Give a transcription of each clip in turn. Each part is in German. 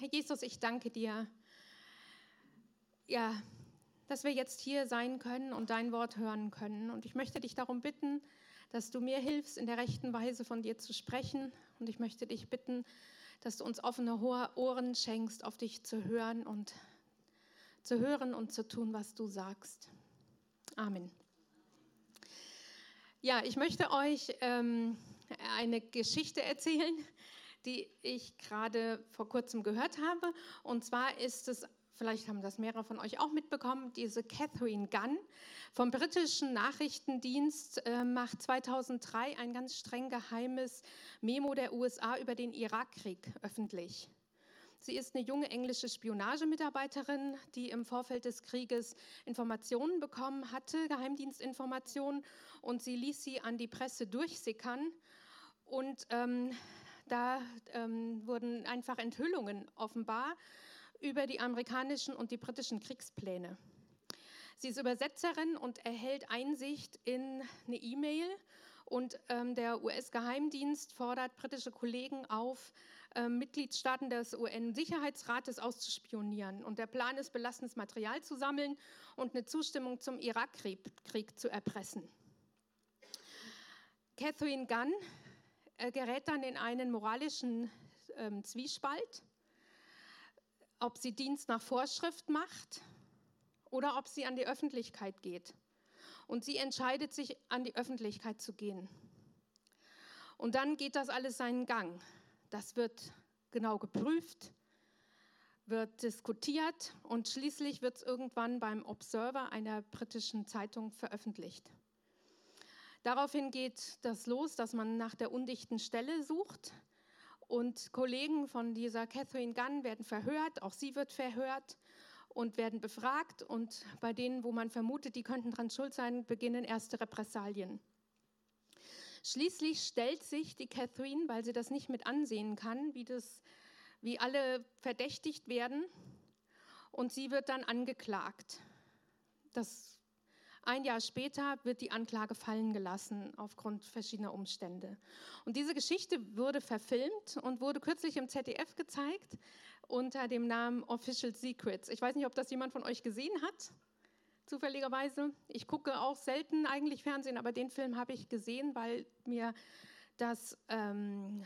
Herr Jesus, ich danke dir, ja, dass wir jetzt hier sein können und dein Wort hören können. Und ich möchte dich darum bitten, dass du mir hilfst, in der rechten Weise von dir zu sprechen. Und ich möchte dich bitten, dass du uns offene Ohren schenkst, auf dich zu hören und zu hören und zu tun, was du sagst. Amen. Ja, ich möchte euch ähm, eine Geschichte erzählen, die ich gerade vor kurzem gehört habe. Und zwar ist es, vielleicht haben das mehrere von euch auch mitbekommen, diese Catherine Gunn vom britischen Nachrichtendienst äh, macht 2003 ein ganz streng geheimes Memo der USA über den Irakkrieg öffentlich. Sie ist eine junge englische Spionagemitarbeiterin, die im Vorfeld des Krieges Informationen bekommen hatte, Geheimdienstinformationen, und sie ließ sie an die Presse durchsickern. Und ähm, da ähm, wurden einfach Enthüllungen offenbar über die amerikanischen und die britischen Kriegspläne. Sie ist Übersetzerin und erhält Einsicht in eine E-Mail und ähm, der US-Geheimdienst fordert britische Kollegen auf, äh, Mitgliedstaaten des UN-Sicherheitsrates auszuspionieren. Und der Plan ist, belastendes Material zu sammeln und eine Zustimmung zum Irakkrieg zu erpressen. Catherine Gunn gerät dann in einen moralischen ähm, Zwiespalt, ob sie Dienst nach Vorschrift macht oder ob sie an die Öffentlichkeit geht. Und sie entscheidet sich, an die Öffentlichkeit zu gehen. Und dann geht das alles seinen Gang. Das wird genau geprüft, wird diskutiert und schließlich wird es irgendwann beim Observer einer britischen Zeitung veröffentlicht. Daraufhin geht das los, dass man nach der undichten Stelle sucht und Kollegen von dieser Catherine Gunn werden verhört, auch sie wird verhört und werden befragt. Und bei denen, wo man vermutet, die könnten daran schuld sein, beginnen erste Repressalien. Schließlich stellt sich die Catherine, weil sie das nicht mit ansehen kann, wie, das, wie alle verdächtigt werden, und sie wird dann angeklagt. Das ein Jahr später wird die Anklage fallen gelassen aufgrund verschiedener Umstände. Und diese Geschichte wurde verfilmt und wurde kürzlich im ZDF gezeigt unter dem Namen Official Secrets. Ich weiß nicht, ob das jemand von euch gesehen hat, zufälligerweise. Ich gucke auch selten eigentlich Fernsehen, aber den Film habe ich gesehen, weil mir das, ähm,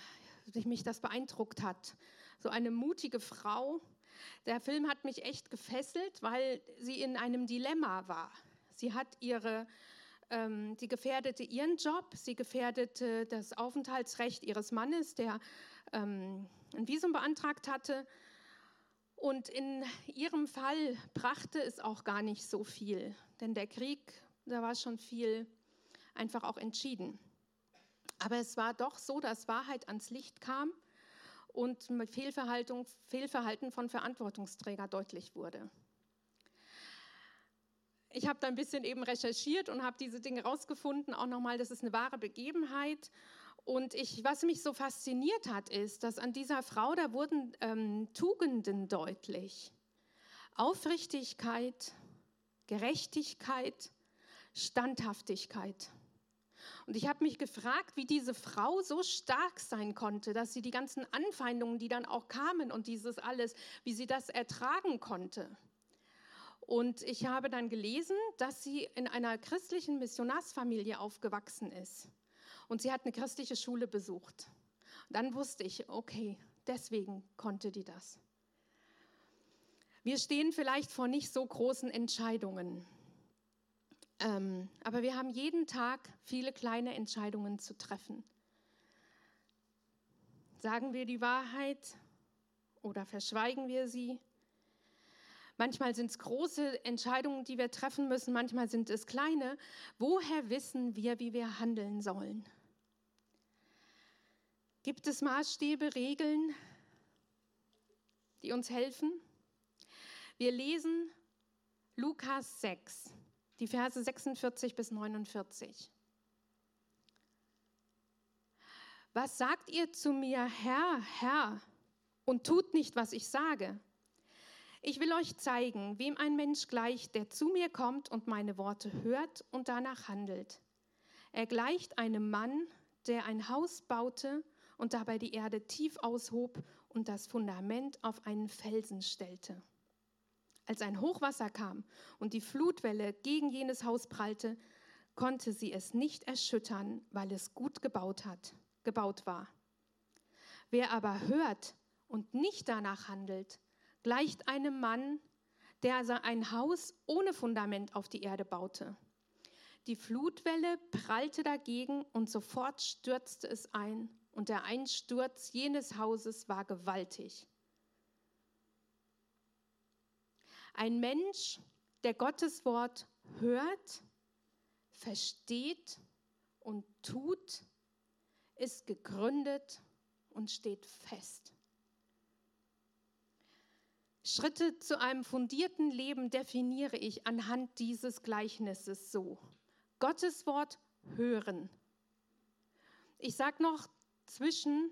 mich das beeindruckt hat. So eine mutige Frau. Der Film hat mich echt gefesselt, weil sie in einem Dilemma war. Sie hat ihre, ähm, sie gefährdete ihren Job, sie gefährdete das Aufenthaltsrecht ihres Mannes, der ähm, ein Visum beantragt hatte. Und in ihrem Fall brachte es auch gar nicht so viel, denn der Krieg, da war schon viel einfach auch entschieden. Aber es war doch so, dass Wahrheit ans Licht kam und Fehlverhalten, Fehlverhalten von Verantwortungsträgern deutlich wurde ich habe da ein bisschen eben recherchiert und habe diese Dinge rausgefunden, auch nochmal, das ist eine wahre Begebenheit. Und ich, was mich so fasziniert hat, ist, dass an dieser Frau, da wurden ähm, Tugenden deutlich. Aufrichtigkeit, Gerechtigkeit, Standhaftigkeit. Und ich habe mich gefragt, wie diese Frau so stark sein konnte, dass sie die ganzen Anfeindungen, die dann auch kamen und dieses alles, wie sie das ertragen konnte. Und ich habe dann gelesen, dass sie in einer christlichen Missionarsfamilie aufgewachsen ist. Und sie hat eine christliche Schule besucht. Dann wusste ich, okay, deswegen konnte die das. Wir stehen vielleicht vor nicht so großen Entscheidungen. Ähm, aber wir haben jeden Tag viele kleine Entscheidungen zu treffen. Sagen wir die Wahrheit oder verschweigen wir sie? Manchmal sind es große Entscheidungen, die wir treffen müssen, manchmal sind es kleine. Woher wissen wir, wie wir handeln sollen? Gibt es Maßstäbe, Regeln, die uns helfen? Wir lesen Lukas 6, die Verse 46 bis 49. Was sagt ihr zu mir, Herr, Herr, und tut nicht, was ich sage? Ich will euch zeigen, wem ein Mensch gleicht, der zu mir kommt und meine Worte hört und danach handelt. Er gleicht einem Mann, der ein Haus baute und dabei die Erde tief aushob und das Fundament auf einen Felsen stellte. Als ein Hochwasser kam und die Flutwelle gegen jenes Haus prallte, konnte sie es nicht erschüttern, weil es gut gebaut hat, gebaut war. Wer aber hört und nicht danach handelt, gleicht einem Mann, der ein Haus ohne Fundament auf die Erde baute. Die Flutwelle prallte dagegen und sofort stürzte es ein, und der Einsturz jenes Hauses war gewaltig. Ein Mensch, der Gottes Wort hört, versteht und tut, ist gegründet und steht fest. Schritte zu einem fundierten Leben definiere ich anhand dieses Gleichnisses so. Gottes Wort hören. Ich sage noch zwischen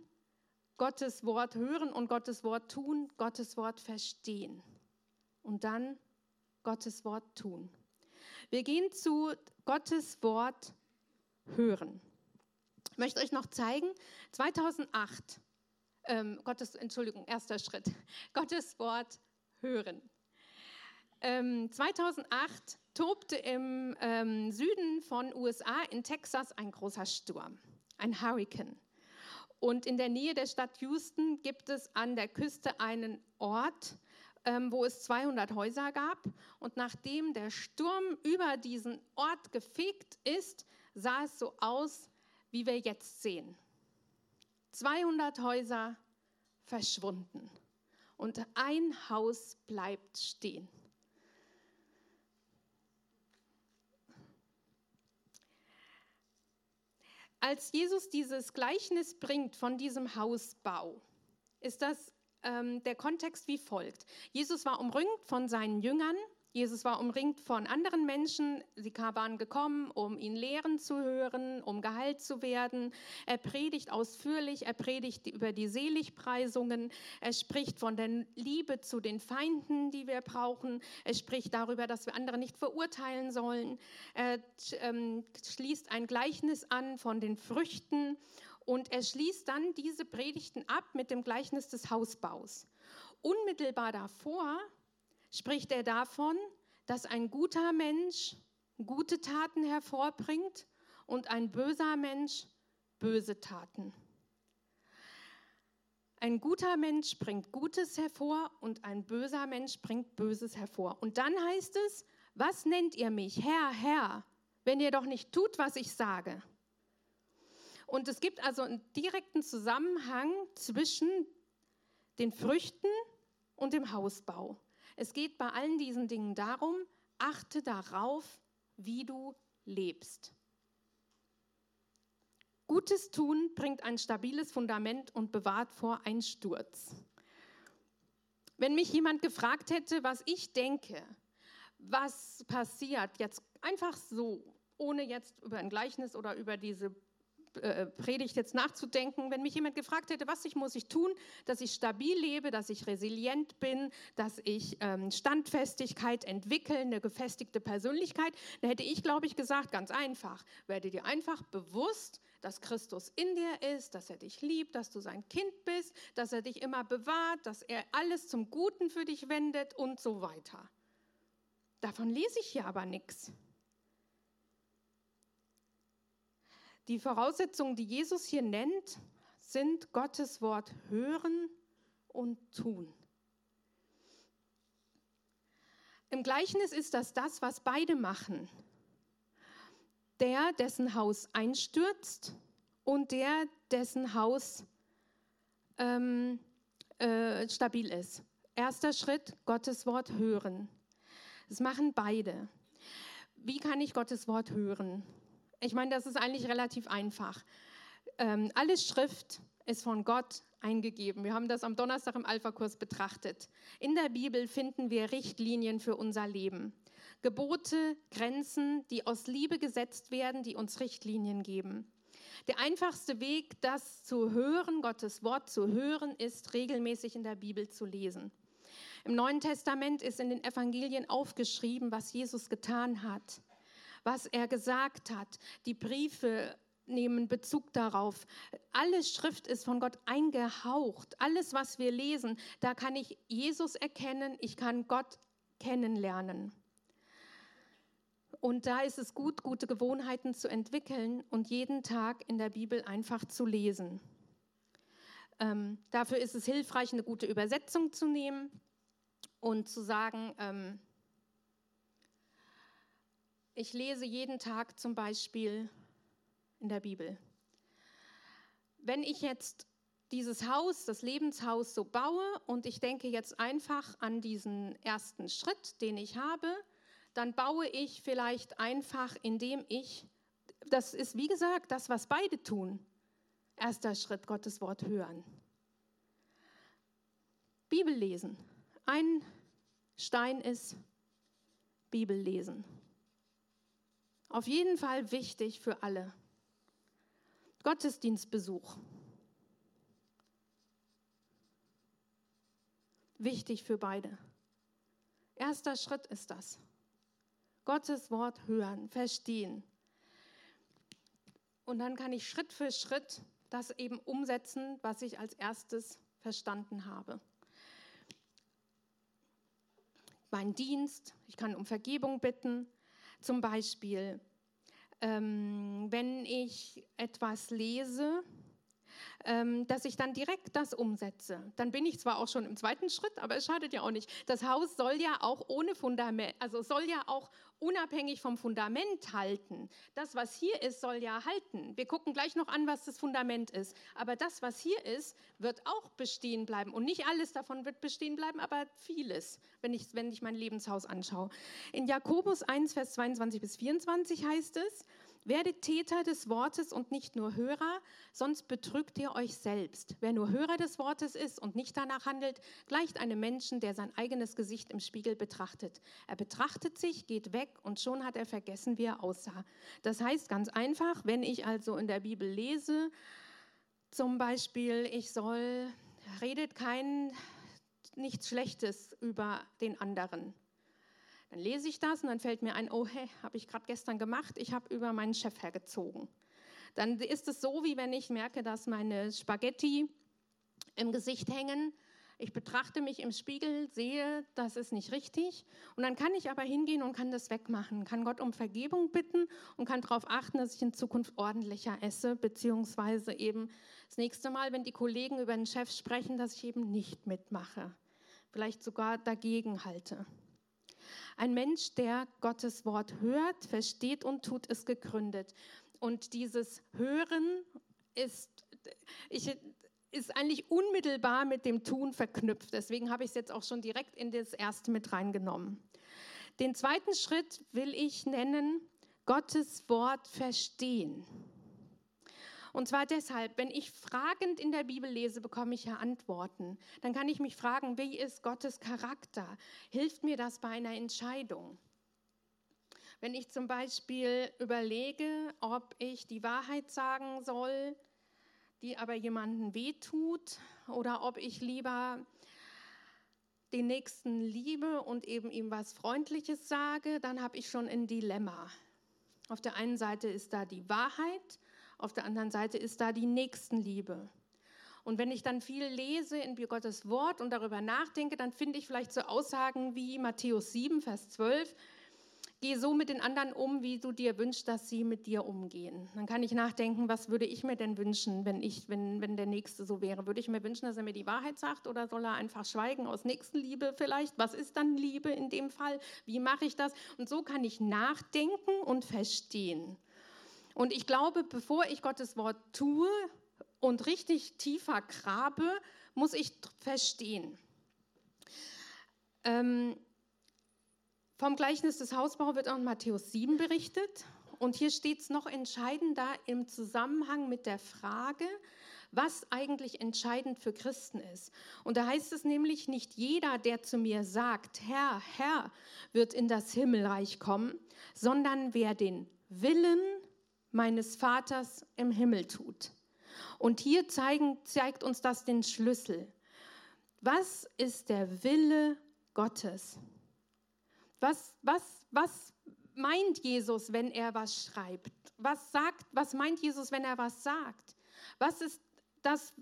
Gottes Wort hören und Gottes Wort tun, Gottes Wort verstehen und dann Gottes Wort tun. Wir gehen zu Gottes Wort hören. Ich möchte euch noch zeigen, 2008, ähm, Gottes, Entschuldigung, erster Schritt, Gottes Wort hören. Ähm, 2008 tobte im ähm, Süden von USA in Texas ein großer Sturm, ein Hurricane. Und in der Nähe der Stadt Houston gibt es an der Küste einen Ort, ähm, wo es 200 Häuser gab. Und nachdem der Sturm über diesen Ort gefegt ist, sah es so aus, wie wir jetzt sehen. 200 Häuser verschwunden und ein Haus bleibt stehen. Als Jesus dieses Gleichnis bringt von diesem Hausbau, ist das ähm, der Kontext wie folgt. Jesus war umringt von seinen Jüngern Jesus war umringt von anderen Menschen. Sie waren gekommen, um ihn lehren zu hören, um geheilt zu werden. Er predigt ausführlich, er predigt über die Seligpreisungen, er spricht von der Liebe zu den Feinden, die wir brauchen. Er spricht darüber, dass wir andere nicht verurteilen sollen. Er ähm, schließt ein Gleichnis an von den Früchten und er schließt dann diese Predigten ab mit dem Gleichnis des Hausbaus. Unmittelbar davor spricht er davon, dass ein guter Mensch gute Taten hervorbringt und ein böser Mensch böse Taten. Ein guter Mensch bringt Gutes hervor und ein böser Mensch bringt Böses hervor. Und dann heißt es, was nennt ihr mich, Herr, Herr, wenn ihr doch nicht tut, was ich sage? Und es gibt also einen direkten Zusammenhang zwischen den Früchten und dem Hausbau. Es geht bei allen diesen Dingen darum, achte darauf, wie du lebst. Gutes tun bringt ein stabiles Fundament und bewahrt vor Einsturz. Wenn mich jemand gefragt hätte, was ich denke, was passiert, jetzt einfach so, ohne jetzt über ein Gleichnis oder über diese Predigt jetzt nachzudenken, wenn mich jemand gefragt hätte, was ich muss ich tun, dass ich stabil lebe, dass ich resilient bin, dass ich ähm, Standfestigkeit entwickle, eine gefestigte Persönlichkeit, dann hätte ich, glaube ich, gesagt, ganz einfach, werde dir einfach bewusst, dass Christus in dir ist, dass er dich liebt, dass du sein Kind bist, dass er dich immer bewahrt, dass er alles zum Guten für dich wendet und so weiter. Davon lese ich hier aber nichts. Die Voraussetzungen, die Jesus hier nennt, sind Gottes Wort hören und tun. Im Gleichnis ist das das, was beide machen. Der, dessen Haus einstürzt und der, dessen Haus ähm, äh, stabil ist. Erster Schritt, Gottes Wort hören. Das machen beide. Wie kann ich Gottes Wort hören? Ich meine, das ist eigentlich relativ einfach. Ähm, alle Schrift ist von Gott eingegeben. Wir haben das am Donnerstag im Alpha-Kurs betrachtet. In der Bibel finden wir Richtlinien für unser Leben. Gebote, Grenzen, die aus Liebe gesetzt werden, die uns Richtlinien geben. Der einfachste Weg, das zu hören, Gottes Wort zu hören, ist regelmäßig in der Bibel zu lesen. Im Neuen Testament ist in den Evangelien aufgeschrieben, was Jesus getan hat was er gesagt hat. Die Briefe nehmen Bezug darauf. Alle Schrift ist von Gott eingehaucht. Alles, was wir lesen, da kann ich Jesus erkennen, ich kann Gott kennenlernen. Und da ist es gut, gute Gewohnheiten zu entwickeln und jeden Tag in der Bibel einfach zu lesen. Ähm, dafür ist es hilfreich, eine gute Übersetzung zu nehmen und zu sagen, ähm, ich lese jeden Tag zum Beispiel in der Bibel. Wenn ich jetzt dieses Haus, das Lebenshaus so baue und ich denke jetzt einfach an diesen ersten Schritt, den ich habe, dann baue ich vielleicht einfach, indem ich, das ist wie gesagt das, was beide tun. Erster Schritt, Gottes Wort hören. Bibel lesen. Ein Stein ist Bibel lesen. Auf jeden Fall wichtig für alle. Gottesdienstbesuch. Wichtig für beide. Erster Schritt ist das. Gottes Wort hören, verstehen. Und dann kann ich Schritt für Schritt das eben umsetzen, was ich als erstes verstanden habe. Mein Dienst, ich kann um Vergebung bitten, zum Beispiel ähm, wenn ich etwas lese, dass ich dann direkt das umsetze. Dann bin ich zwar auch schon im zweiten Schritt, aber es schadet ja auch nicht. Das Haus soll ja auch ohne Fundament, also soll ja auch unabhängig vom Fundament halten. Das, was hier ist, soll ja halten. Wir gucken gleich noch an, was das Fundament ist. Aber das, was hier ist, wird auch bestehen bleiben. Und nicht alles davon wird bestehen bleiben, aber vieles, wenn ich, wenn ich mein Lebenshaus anschaue. In Jakobus 1, Vers 22 bis 24 heißt es, Werdet Täter des Wortes und nicht nur Hörer, sonst betrügt ihr euch selbst. Wer nur Hörer des Wortes ist und nicht danach handelt, gleicht einem Menschen, der sein eigenes Gesicht im Spiegel betrachtet. Er betrachtet sich, geht weg und schon hat er vergessen, wie er aussah. Das heißt ganz einfach, wenn ich also in der Bibel lese, zum Beispiel, ich soll, redet kein nichts Schlechtes über den anderen. Dann lese ich das und dann fällt mir ein, oh hey, habe ich gerade gestern gemacht, ich habe über meinen Chef hergezogen. Dann ist es so, wie wenn ich merke, dass meine Spaghetti im Gesicht hängen. Ich betrachte mich im Spiegel, sehe, das ist nicht richtig. Und dann kann ich aber hingehen und kann das wegmachen, kann Gott um Vergebung bitten und kann darauf achten, dass ich in Zukunft ordentlicher esse, beziehungsweise eben das nächste Mal, wenn die Kollegen über den Chef sprechen, dass ich eben nicht mitmache, vielleicht sogar dagegen halte. Ein Mensch, der Gottes Wort hört, versteht und tut, ist gegründet. Und dieses Hören ist, ich, ist eigentlich unmittelbar mit dem Tun verknüpft. Deswegen habe ich es jetzt auch schon direkt in das erste mit reingenommen. Den zweiten Schritt will ich nennen, Gottes Wort verstehen. Und zwar deshalb, wenn ich fragend in der Bibel lese, bekomme ich ja Antworten. Dann kann ich mich fragen, wie ist Gottes Charakter? Hilft mir das bei einer Entscheidung? Wenn ich zum Beispiel überlege, ob ich die Wahrheit sagen soll, die aber jemanden wehtut, oder ob ich lieber den Nächsten liebe und eben ihm was Freundliches sage, dann habe ich schon ein Dilemma. Auf der einen Seite ist da die Wahrheit auf der anderen Seite ist da die Nächstenliebe. Und wenn ich dann viel lese in Gottes Wort und darüber nachdenke, dann finde ich vielleicht so Aussagen wie Matthäus 7, Vers 12, geh so mit den anderen um, wie du dir wünschst, dass sie mit dir umgehen. Dann kann ich nachdenken, was würde ich mir denn wünschen, wenn, ich, wenn, wenn der Nächste so wäre? Würde ich mir wünschen, dass er mir die Wahrheit sagt oder soll er einfach schweigen aus Nächstenliebe vielleicht? Was ist dann Liebe in dem Fall? Wie mache ich das? Und so kann ich nachdenken und verstehen. Und ich glaube, bevor ich Gottes Wort tue und richtig tiefer grabe, muss ich verstehen. Ähm, vom Gleichnis des Hausbaus wird auch in Matthäus 7 berichtet. Und hier steht es noch entscheidender im Zusammenhang mit der Frage, was eigentlich entscheidend für Christen ist. Und da heißt es nämlich, nicht jeder, der zu mir sagt, Herr, Herr, wird in das Himmelreich kommen, sondern wer den Willen meines Vaters im Himmel tut. Und hier zeigen, zeigt uns das den Schlüssel. Was ist der Wille Gottes? Was, was, was, meint Jesus, wenn er was schreibt? Was sagt, was meint Jesus, wenn er was sagt? Was ist das?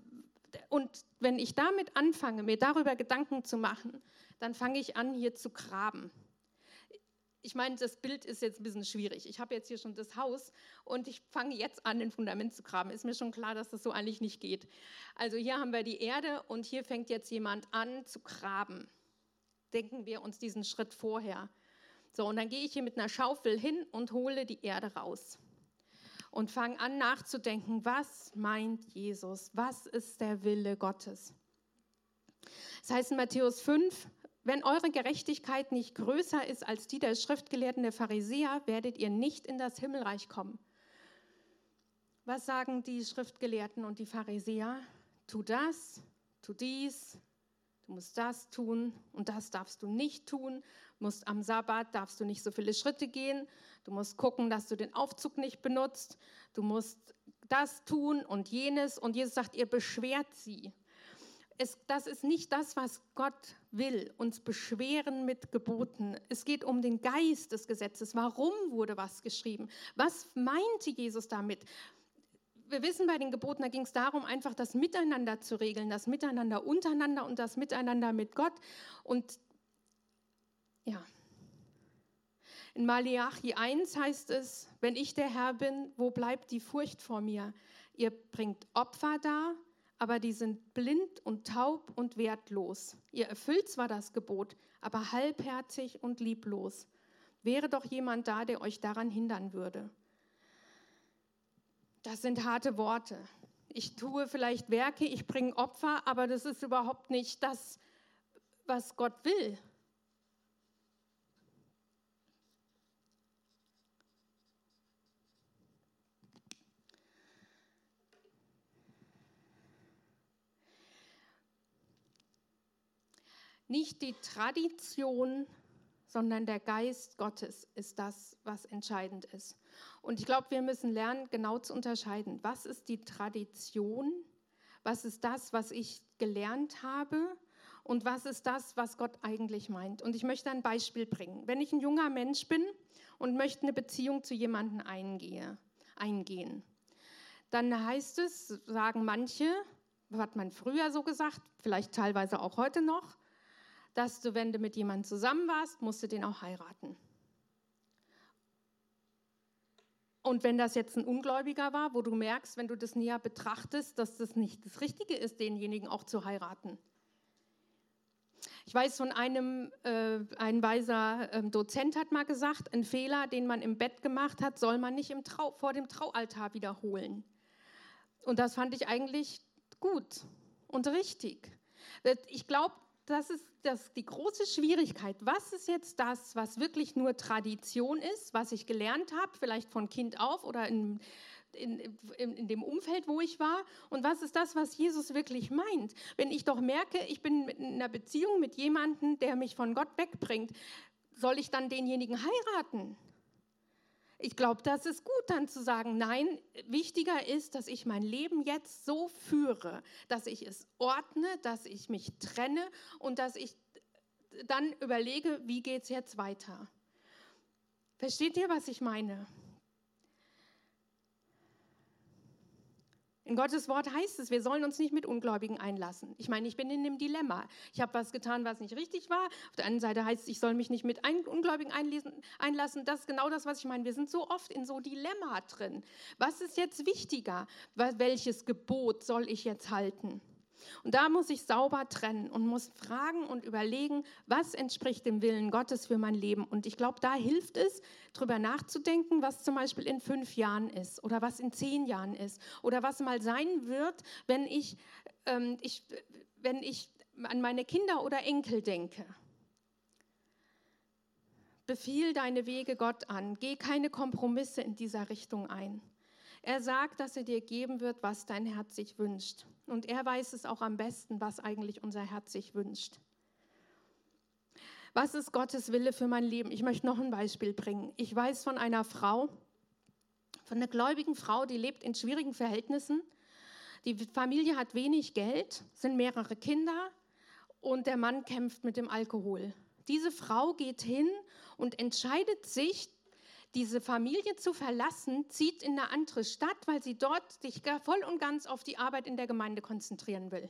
Und wenn ich damit anfange, mir darüber Gedanken zu machen, dann fange ich an, hier zu graben. Ich meine, das Bild ist jetzt ein bisschen schwierig. Ich habe jetzt hier schon das Haus und ich fange jetzt an, ein Fundament zu graben. Ist mir schon klar, dass das so eigentlich nicht geht. Also hier haben wir die Erde und hier fängt jetzt jemand an zu graben. Denken wir uns diesen Schritt vorher. So, und dann gehe ich hier mit einer Schaufel hin und hole die Erde raus und fange an nachzudenken, was meint Jesus? Was ist der Wille Gottes? Das heißt in Matthäus 5, wenn eure Gerechtigkeit nicht größer ist als die der Schriftgelehrten der Pharisäer, werdet ihr nicht in das Himmelreich kommen. Was sagen die Schriftgelehrten und die Pharisäer? Tu das, tu dies, du musst das tun und das darfst du nicht tun. Musst am Sabbat darfst du nicht so viele Schritte gehen. Du musst gucken, dass du den Aufzug nicht benutzt. Du musst das tun und jenes. Und Jesus sagt, ihr beschwert sie es, das ist nicht das, was Gott will, uns beschweren mit Geboten. Es geht um den Geist des Gesetzes. Warum wurde was geschrieben? Was meinte Jesus damit? Wir wissen bei den Geboten, da ging es darum, einfach das Miteinander zu regeln, das Miteinander untereinander und das Miteinander mit Gott. Und ja, in Malachi 1 heißt es, wenn ich der Herr bin, wo bleibt die Furcht vor mir? Ihr bringt Opfer dar, aber die sind blind und taub und wertlos. Ihr erfüllt zwar das Gebot, aber halbherzig und lieblos. Wäre doch jemand da, der euch daran hindern würde. Das sind harte Worte. Ich tue vielleicht Werke, ich bringe Opfer, aber das ist überhaupt nicht das, was Gott will. Nicht die Tradition, sondern der Geist Gottes ist das, was entscheidend ist. Und ich glaube, wir müssen lernen, genau zu unterscheiden. Was ist die Tradition? Was ist das, was ich gelernt habe? Und was ist das, was Gott eigentlich meint? Und ich möchte ein Beispiel bringen. Wenn ich ein junger Mensch bin und möchte eine Beziehung zu jemandem eingehe, eingehen, dann heißt es, sagen manche, hat man früher so gesagt, vielleicht teilweise auch heute noch, dass du, wenn du mit jemandem zusammen warst, musst du den auch heiraten. Und wenn das jetzt ein Ungläubiger war, wo du merkst, wenn du das näher betrachtest, dass das nicht das Richtige ist, denjenigen auch zu heiraten. Ich weiß von einem, äh, ein weiser äh, Dozent hat mal gesagt, ein Fehler, den man im Bett gemacht hat, soll man nicht Trau, vor dem Traualtar wiederholen. Und das fand ich eigentlich gut und richtig. Ich glaube, das ist das, die große Schwierigkeit. Was ist jetzt das, was wirklich nur Tradition ist, was ich gelernt habe, vielleicht von Kind auf oder in, in, in, in, dem Umfeld, wo ich war? Und was ist das, was Jesus wirklich meint? Wenn ich doch merke, ich bin in einer Beziehung mit jemandem, der mich von Gott wegbringt, soll ich dann denjenigen heiraten? Ich glaube, das ist gut dann zu sagen, nein, wichtiger ist, dass ich mein Leben jetzt so führe, dass ich es ordne, dass ich mich trenne und dass ich dann überlege, wie geht es jetzt weiter. Versteht ihr, was ich meine? In Gottes Wort heißt es, wir sollen uns nicht mit Ungläubigen einlassen. Ich meine, ich bin in einem Dilemma. Ich habe was getan, was nicht richtig war. Auf der einen Seite heißt es, ich soll mich nicht mit Ungläubigen einlassen. Das ist genau das, was ich meine. Wir sind so oft in so Dilemma drin. Was ist jetzt wichtiger? Welches Gebot soll ich jetzt halten? Und da muss ich sauber trennen und muss fragen und überlegen, was entspricht dem Willen Gottes für mein Leben. Und ich glaube, da hilft es, darüber nachzudenken, was zum Beispiel in fünf Jahren ist oder was in zehn Jahren ist oder was mal sein wird, wenn ich, ähm, ich, wenn ich an meine Kinder oder Enkel denke. Befiehl deine Wege Gott an, geh keine Kompromisse in dieser Richtung ein. Er sagt, dass er dir geben wird, was dein Herz sich wünscht. Und er weiß es auch am besten, was eigentlich unser Herz sich wünscht. Was ist Gottes Wille für mein Leben? Ich möchte noch ein Beispiel bringen. Ich weiß von einer Frau, von einer gläubigen Frau, die lebt in schwierigen Verhältnissen. Die Familie hat wenig Geld, sind mehrere Kinder und der Mann kämpft mit dem Alkohol. Diese Frau geht hin und entscheidet sich, diese Familie zu verlassen, zieht in eine andere Stadt, weil sie dort sich voll und ganz auf die Arbeit in der Gemeinde konzentrieren will.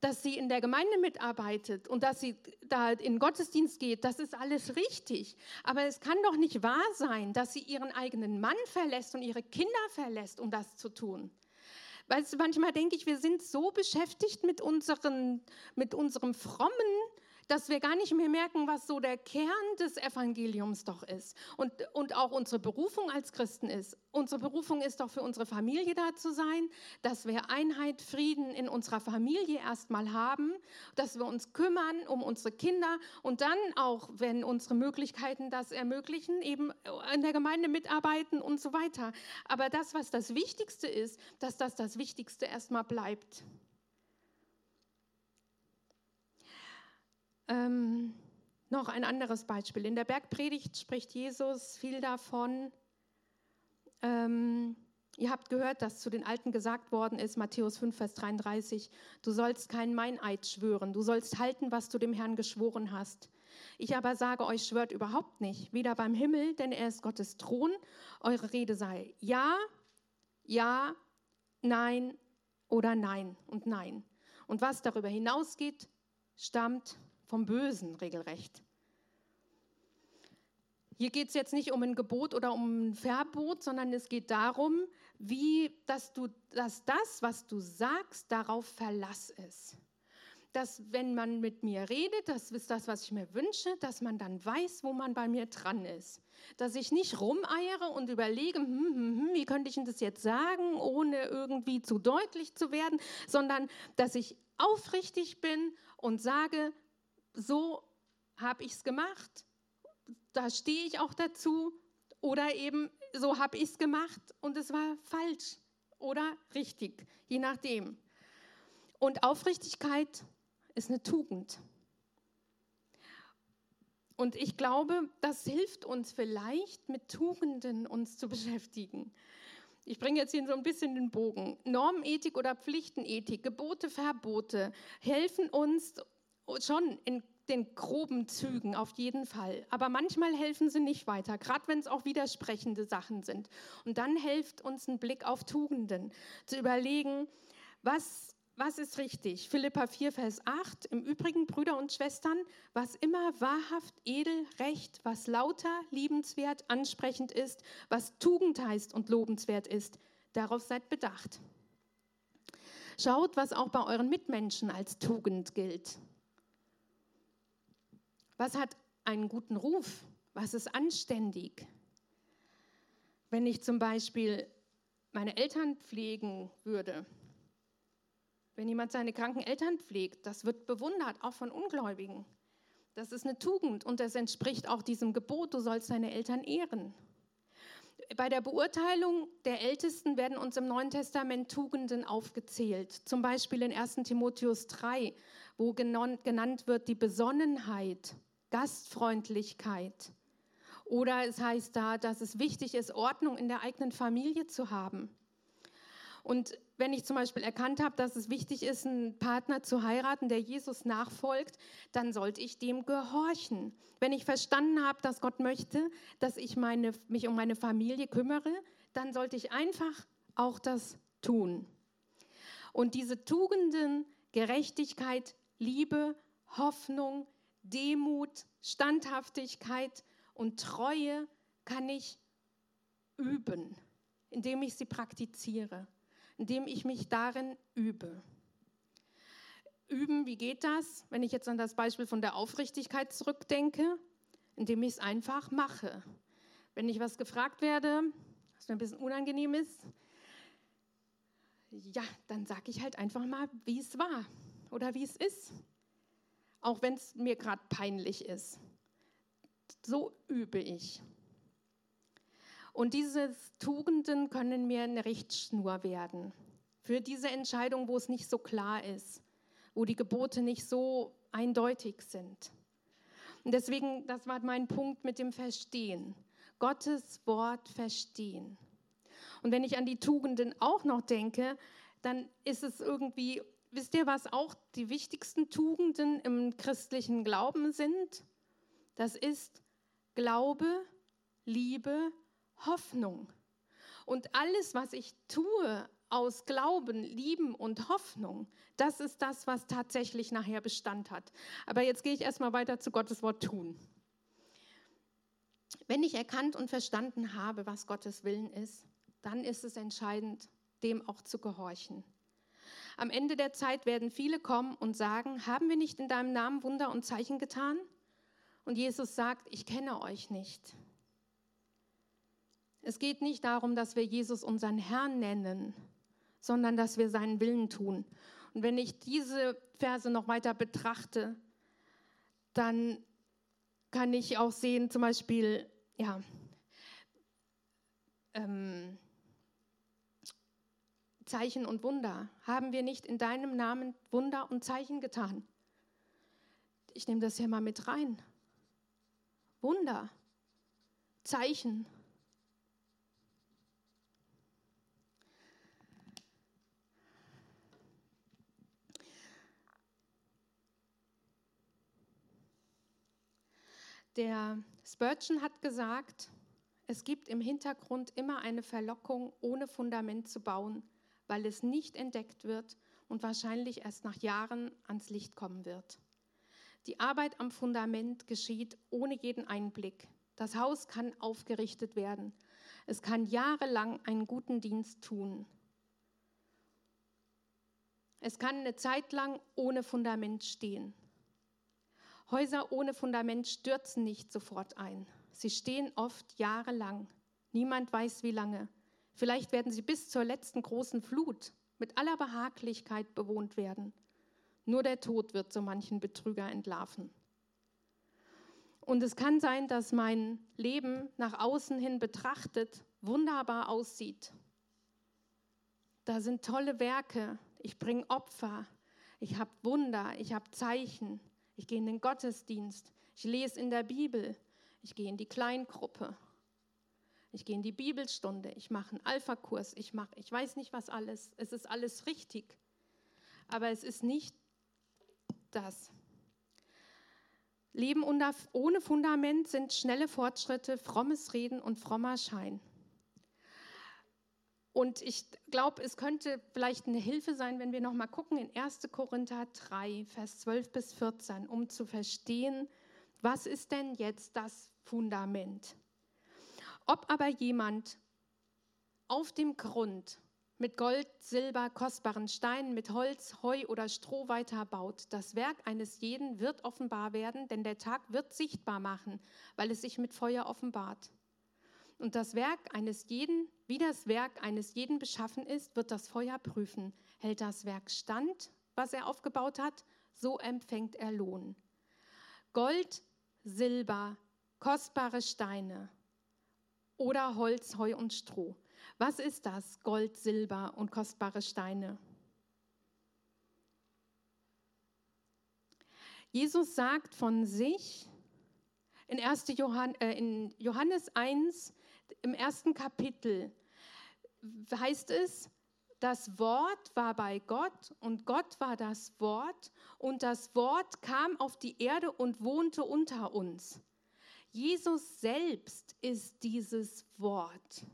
Dass sie in der Gemeinde mitarbeitet und dass sie da in Gottesdienst geht, das ist alles richtig. Aber es kann doch nicht wahr sein, dass sie ihren eigenen Mann verlässt und ihre Kinder verlässt, um das zu tun. Weißt du, manchmal denke ich, wir sind so beschäftigt mit, unseren, mit unserem frommen dass wir gar nicht mehr merken, was so der Kern des Evangeliums doch ist und, und auch unsere Berufung als Christen ist. Unsere Berufung ist doch für unsere Familie da zu sein, dass wir Einheit, Frieden in unserer Familie erstmal haben, dass wir uns kümmern um unsere Kinder und dann auch, wenn unsere Möglichkeiten das ermöglichen, eben in der Gemeinde mitarbeiten und so weiter. Aber das, was das Wichtigste ist, dass das das Wichtigste erstmal bleibt. Ähm, noch ein anderes Beispiel. In der Bergpredigt spricht Jesus viel davon. Ähm, ihr habt gehört, dass zu den Alten gesagt worden ist, Matthäus 5, Vers 33, du sollst keinen Meineid schwören, du sollst halten, was du dem Herrn geschworen hast. Ich aber sage euch, schwört überhaupt nicht, weder beim Himmel, denn er ist Gottes Thron, eure Rede sei ja, ja, nein oder nein und nein. Und was darüber hinausgeht, stammt vom Bösen regelrecht. Hier geht es jetzt nicht um ein Gebot oder um ein Verbot, sondern es geht darum, wie, dass, du, dass das, was du sagst, darauf Verlass ist. Dass wenn man mit mir redet, das ist das, was ich mir wünsche, dass man dann weiß, wo man bei mir dran ist. Dass ich nicht rumeiere und überlege, hm, hm, hm, wie könnte ich denn das jetzt sagen, ohne irgendwie zu deutlich zu werden, sondern dass ich aufrichtig bin und sage, so habe ich es gemacht, da stehe ich auch dazu oder eben so habe ich es gemacht und es war falsch oder richtig, je nachdem. Und Aufrichtigkeit ist eine Tugend. Und ich glaube, das hilft uns vielleicht, mit Tugenden uns zu beschäftigen. Ich bringe jetzt hier so ein bisschen den Bogen. Normethik oder Pflichtenethik, Gebote, Verbote helfen uns, schon in den groben Zügen auf jeden Fall. Aber manchmal helfen sie nicht weiter, gerade wenn es auch widersprechende Sachen sind. Und dann hilft uns ein Blick auf Tugenden, zu überlegen, was, was ist richtig. Philippa 4, Vers 8. Im Übrigen, Brüder und Schwestern, was immer wahrhaft, edel, recht, was lauter, liebenswert, ansprechend ist, was Tugend heißt und lobenswert ist, darauf seid bedacht. Schaut, was auch bei euren Mitmenschen als Tugend gilt. Was hat einen guten Ruf? Was ist anständig? Wenn ich zum Beispiel meine Eltern pflegen würde, wenn jemand seine kranken Eltern pflegt, das wird bewundert, auch von Ungläubigen. Das ist eine Tugend und das entspricht auch diesem Gebot, du sollst deine Eltern ehren. Bei der Beurteilung der Ältesten werden uns im Neuen Testament Tugenden aufgezählt. Zum Beispiel in 1 Timotheus 3, wo genannt wird die Besonnenheit, Gastfreundlichkeit. Oder es heißt da, dass es wichtig ist, Ordnung in der eigenen Familie zu haben. Und wenn ich zum Beispiel erkannt habe, dass es wichtig ist, einen Partner zu heiraten, der Jesus nachfolgt, dann sollte ich dem gehorchen. Wenn ich verstanden habe, dass Gott möchte, dass ich meine, mich um meine Familie kümmere, dann sollte ich einfach auch das tun. Und diese Tugenden, Gerechtigkeit, Liebe, Hoffnung, Demut, Standhaftigkeit und Treue kann ich üben, indem ich sie praktiziere, indem ich mich darin übe. Üben, wie geht das? Wenn ich jetzt an das Beispiel von der Aufrichtigkeit zurückdenke, indem ich es einfach mache. Wenn ich was gefragt werde, was mir ein bisschen unangenehm ist, ja, dann sage ich halt einfach mal, wie es war oder wie es ist auch wenn es mir gerade peinlich ist. So übe ich. Und diese Tugenden können mir eine Richtschnur werden für diese Entscheidung, wo es nicht so klar ist, wo die Gebote nicht so eindeutig sind. Und deswegen, das war mein Punkt mit dem Verstehen. Gottes Wort verstehen. Und wenn ich an die Tugenden auch noch denke, dann ist es irgendwie wisst ihr, was auch die wichtigsten Tugenden im christlichen Glauben sind? Das ist Glaube, Liebe, Hoffnung. Und alles, was ich tue aus Glauben, Lieben und Hoffnung, das ist das, was tatsächlich nachher Bestand hat. Aber jetzt gehe ich erstmal weiter zu Gottes Wort tun. Wenn ich erkannt und verstanden habe, was Gottes Willen ist, dann ist es entscheidend, dem auch zu gehorchen. Am Ende der Zeit werden viele kommen und sagen, haben wir nicht in deinem Namen Wunder und Zeichen getan? Und Jesus sagt, ich kenne euch nicht. Es geht nicht darum, dass wir Jesus unseren Herrn nennen, sondern dass wir seinen Willen tun. Und wenn ich diese Verse noch weiter betrachte, dann kann ich auch sehen, zum Beispiel, ja, ähm, Zeichen und Wunder. Haben wir nicht in deinem Namen Wunder und Zeichen getan? Ich nehme das hier mal mit rein. Wunder, Zeichen. Der Spurgeon hat gesagt, es gibt im Hintergrund immer eine Verlockung, ohne Fundament zu bauen, weil es nicht entdeckt wird und wahrscheinlich erst nach Jahren ans Licht kommen wird. Die Arbeit am Fundament geschieht ohne jeden Einblick. Das Haus kann aufgerichtet werden. Es kann jahrelang einen guten Dienst tun. Es kann eine Zeit lang ohne Fundament stehen. Häuser ohne Fundament stürzen nicht sofort ein. Sie stehen oft jahrelang. Niemand weiß wie lange. Vielleicht werden sie bis zur letzten großen Flut mit aller Behaglichkeit bewohnt werden. Nur der Tod wird so manchen Betrüger entlarven. Und es kann sein, dass mein Leben nach außen hin betrachtet wunderbar aussieht. Da sind tolle Werke. Ich bringe Opfer. Ich habe Wunder. Ich habe Zeichen. Ich gehe in den Gottesdienst. Ich lese in der Bibel. Ich gehe in die Kleingruppe. Ich gehe in die Bibelstunde. Ich mache einen Alpha-Kurs. Ich mache, ich weiß nicht was alles. Es ist alles richtig. Aber es ist nicht das. Leben ohne Fundament sind schnelle Fortschritte, frommes Reden und frommer Schein. Und ich glaube, es könnte vielleicht eine Hilfe sein, wenn wir noch mal gucken in 1. Korinther 3, Vers 12 bis 14, um zu verstehen, was ist denn jetzt das Fundament? Ob aber jemand auf dem Grund mit Gold, Silber, kostbaren Steinen, mit Holz, Heu oder Stroh weiterbaut, das Werk eines jeden wird offenbar werden, denn der Tag wird sichtbar machen, weil es sich mit Feuer offenbart. Und das Werk eines jeden, wie das Werk eines jeden beschaffen ist, wird das Feuer prüfen. Hält das Werk stand, was er aufgebaut hat, so empfängt er Lohn. Gold, Silber, kostbare Steine oder Holz, Heu und Stroh. Was ist das? Gold, Silber und kostbare Steine. Jesus sagt von sich in, 1. Johann, äh, in Johannes 1, im ersten Kapitel heißt es, das Wort war bei Gott und Gott war das Wort und das Wort kam auf die Erde und wohnte unter uns. Jesus selbst ist dieses Wort.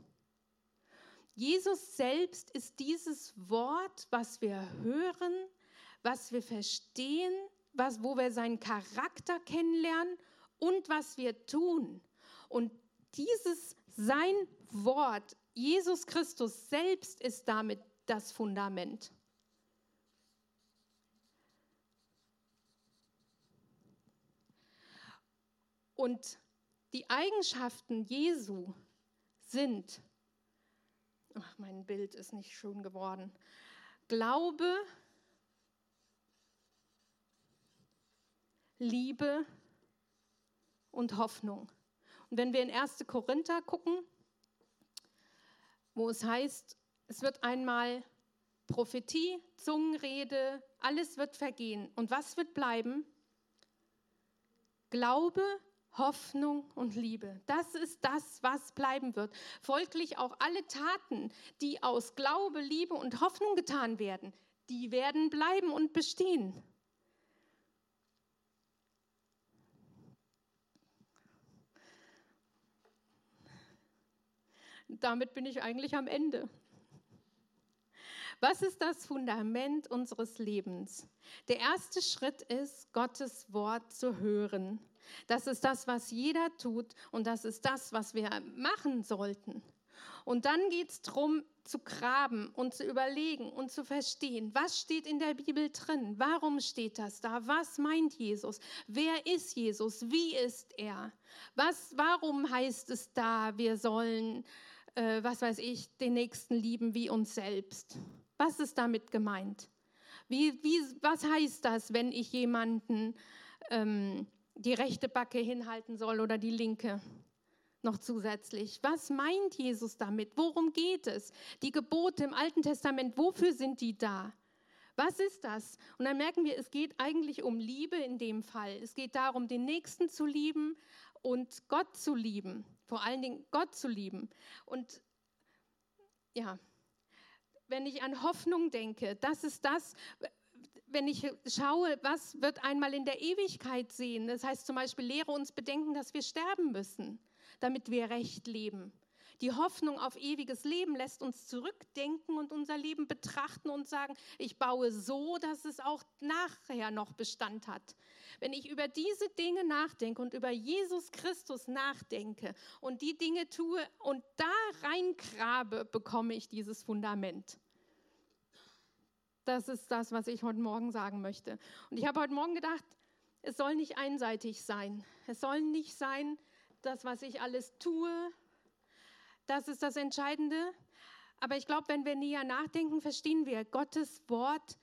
Jesus selbst ist dieses Wort, was wir hören, was wir verstehen, was, wo wir seinen Charakter kennenlernen und was wir tun. Und dieses sein Wort, Jesus Christus selbst ist damit das Fundament. Und die Eigenschaften Jesu sind, ach, mein Bild ist nicht schön geworden, Glaube, Liebe und Hoffnung. Und wenn wir in 1. Korinther gucken, wo es heißt, es wird einmal Prophetie, Zungenrede, alles wird vergehen. Und was wird bleiben? Glaube, Hoffnung und Liebe. Das ist das, was bleiben wird. Folglich auch alle Taten, die aus Glaube, Liebe und Hoffnung getan werden, die werden bleiben und bestehen. Damit bin ich eigentlich am Ende. Was ist das Fundament unseres Lebens? Der erste Schritt ist, Gottes Wort zu hören. Das ist das, was jeder tut und das ist das, was wir machen sollten. Und dann geht es darum, zu graben und zu überlegen und zu verstehen, was steht in der Bibel drin? Warum steht das da? Was meint Jesus? Wer ist Jesus? Wie ist er? Was, warum heißt es da, wir sollen, äh, was weiß ich, den Nächsten lieben wie uns selbst? Was ist damit gemeint? Wie, wie, was heißt das, wenn ich jemanden ähm, die rechte Backe hinhalten soll oder die linke? noch zusätzlich. Was meint Jesus damit? Worum geht es? Die Gebote im Alten Testament, wofür sind die da? Was ist das? Und dann merken wir, es geht eigentlich um Liebe in dem Fall. Es geht darum, den Nächsten zu lieben und Gott zu lieben. Vor allen Dingen Gott zu lieben. Und ja, wenn ich an Hoffnung denke, das ist das, wenn ich schaue, was wird einmal in der Ewigkeit sehen. Das heißt zum Beispiel, lehre uns bedenken, dass wir sterben müssen damit wir recht leben. Die Hoffnung auf ewiges Leben lässt uns zurückdenken und unser Leben betrachten und sagen, ich baue so, dass es auch nachher noch Bestand hat. Wenn ich über diese Dinge nachdenke und über Jesus Christus nachdenke und die Dinge tue und da reingrabe, bekomme ich dieses Fundament. Das ist das, was ich heute Morgen sagen möchte. Und ich habe heute Morgen gedacht, es soll nicht einseitig sein. Es soll nicht sein, das, was ich alles tue. Das ist das Entscheidende. Aber ich glaube, wenn wir näher nachdenken, verstehen wir, Gottes Wort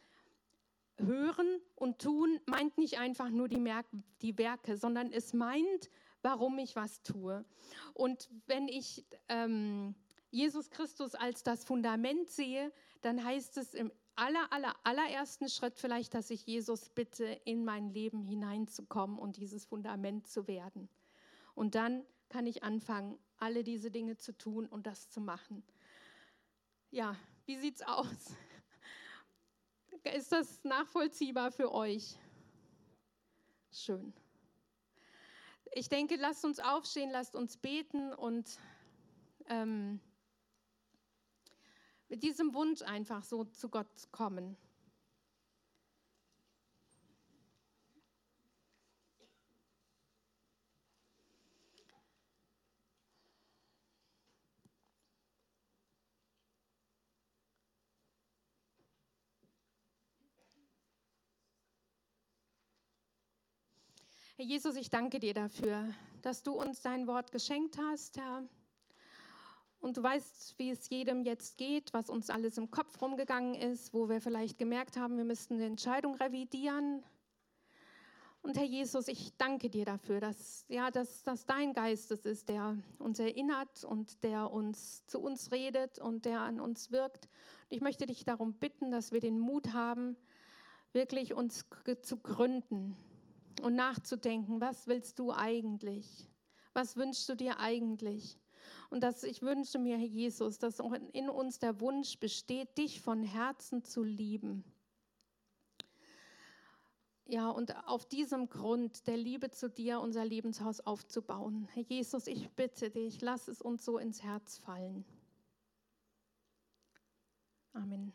hören und tun meint nicht einfach nur die, Merk die Werke, sondern es meint, warum ich was tue. Und wenn ich ähm, Jesus Christus als das Fundament sehe, dann heißt es im aller, aller, allerersten Schritt vielleicht, dass ich Jesus bitte, in mein Leben hineinzukommen und dieses Fundament zu werden. Und dann kann ich anfangen, alle diese Dinge zu tun und das zu machen. Ja, wie sieht es aus? Ist das nachvollziehbar für euch? Schön. Ich denke, lasst uns aufstehen, lasst uns beten und ähm, mit diesem Wunsch einfach so zu Gott kommen. Herr Jesus, ich danke dir dafür, dass du uns dein Wort geschenkt hast, Herr. Und du weißt, wie es jedem jetzt geht, was uns alles im Kopf rumgegangen ist, wo wir vielleicht gemerkt haben, wir müssten eine Entscheidung revidieren. Und Herr Jesus, ich danke dir dafür, dass, ja, dass, dass dein Geist es ist, der uns erinnert und der uns zu uns redet und der an uns wirkt. Und ich möchte dich darum bitten, dass wir den Mut haben, wirklich uns zu gründen, und nachzudenken, was willst du eigentlich? Was wünschst du dir eigentlich? Und dass ich wünsche mir, Herr Jesus, dass auch in uns der Wunsch besteht, dich von Herzen zu lieben. Ja, und auf diesem Grund der Liebe zu dir unser Lebenshaus aufzubauen. Herr Jesus, ich bitte dich, lass es uns so ins Herz fallen. Amen.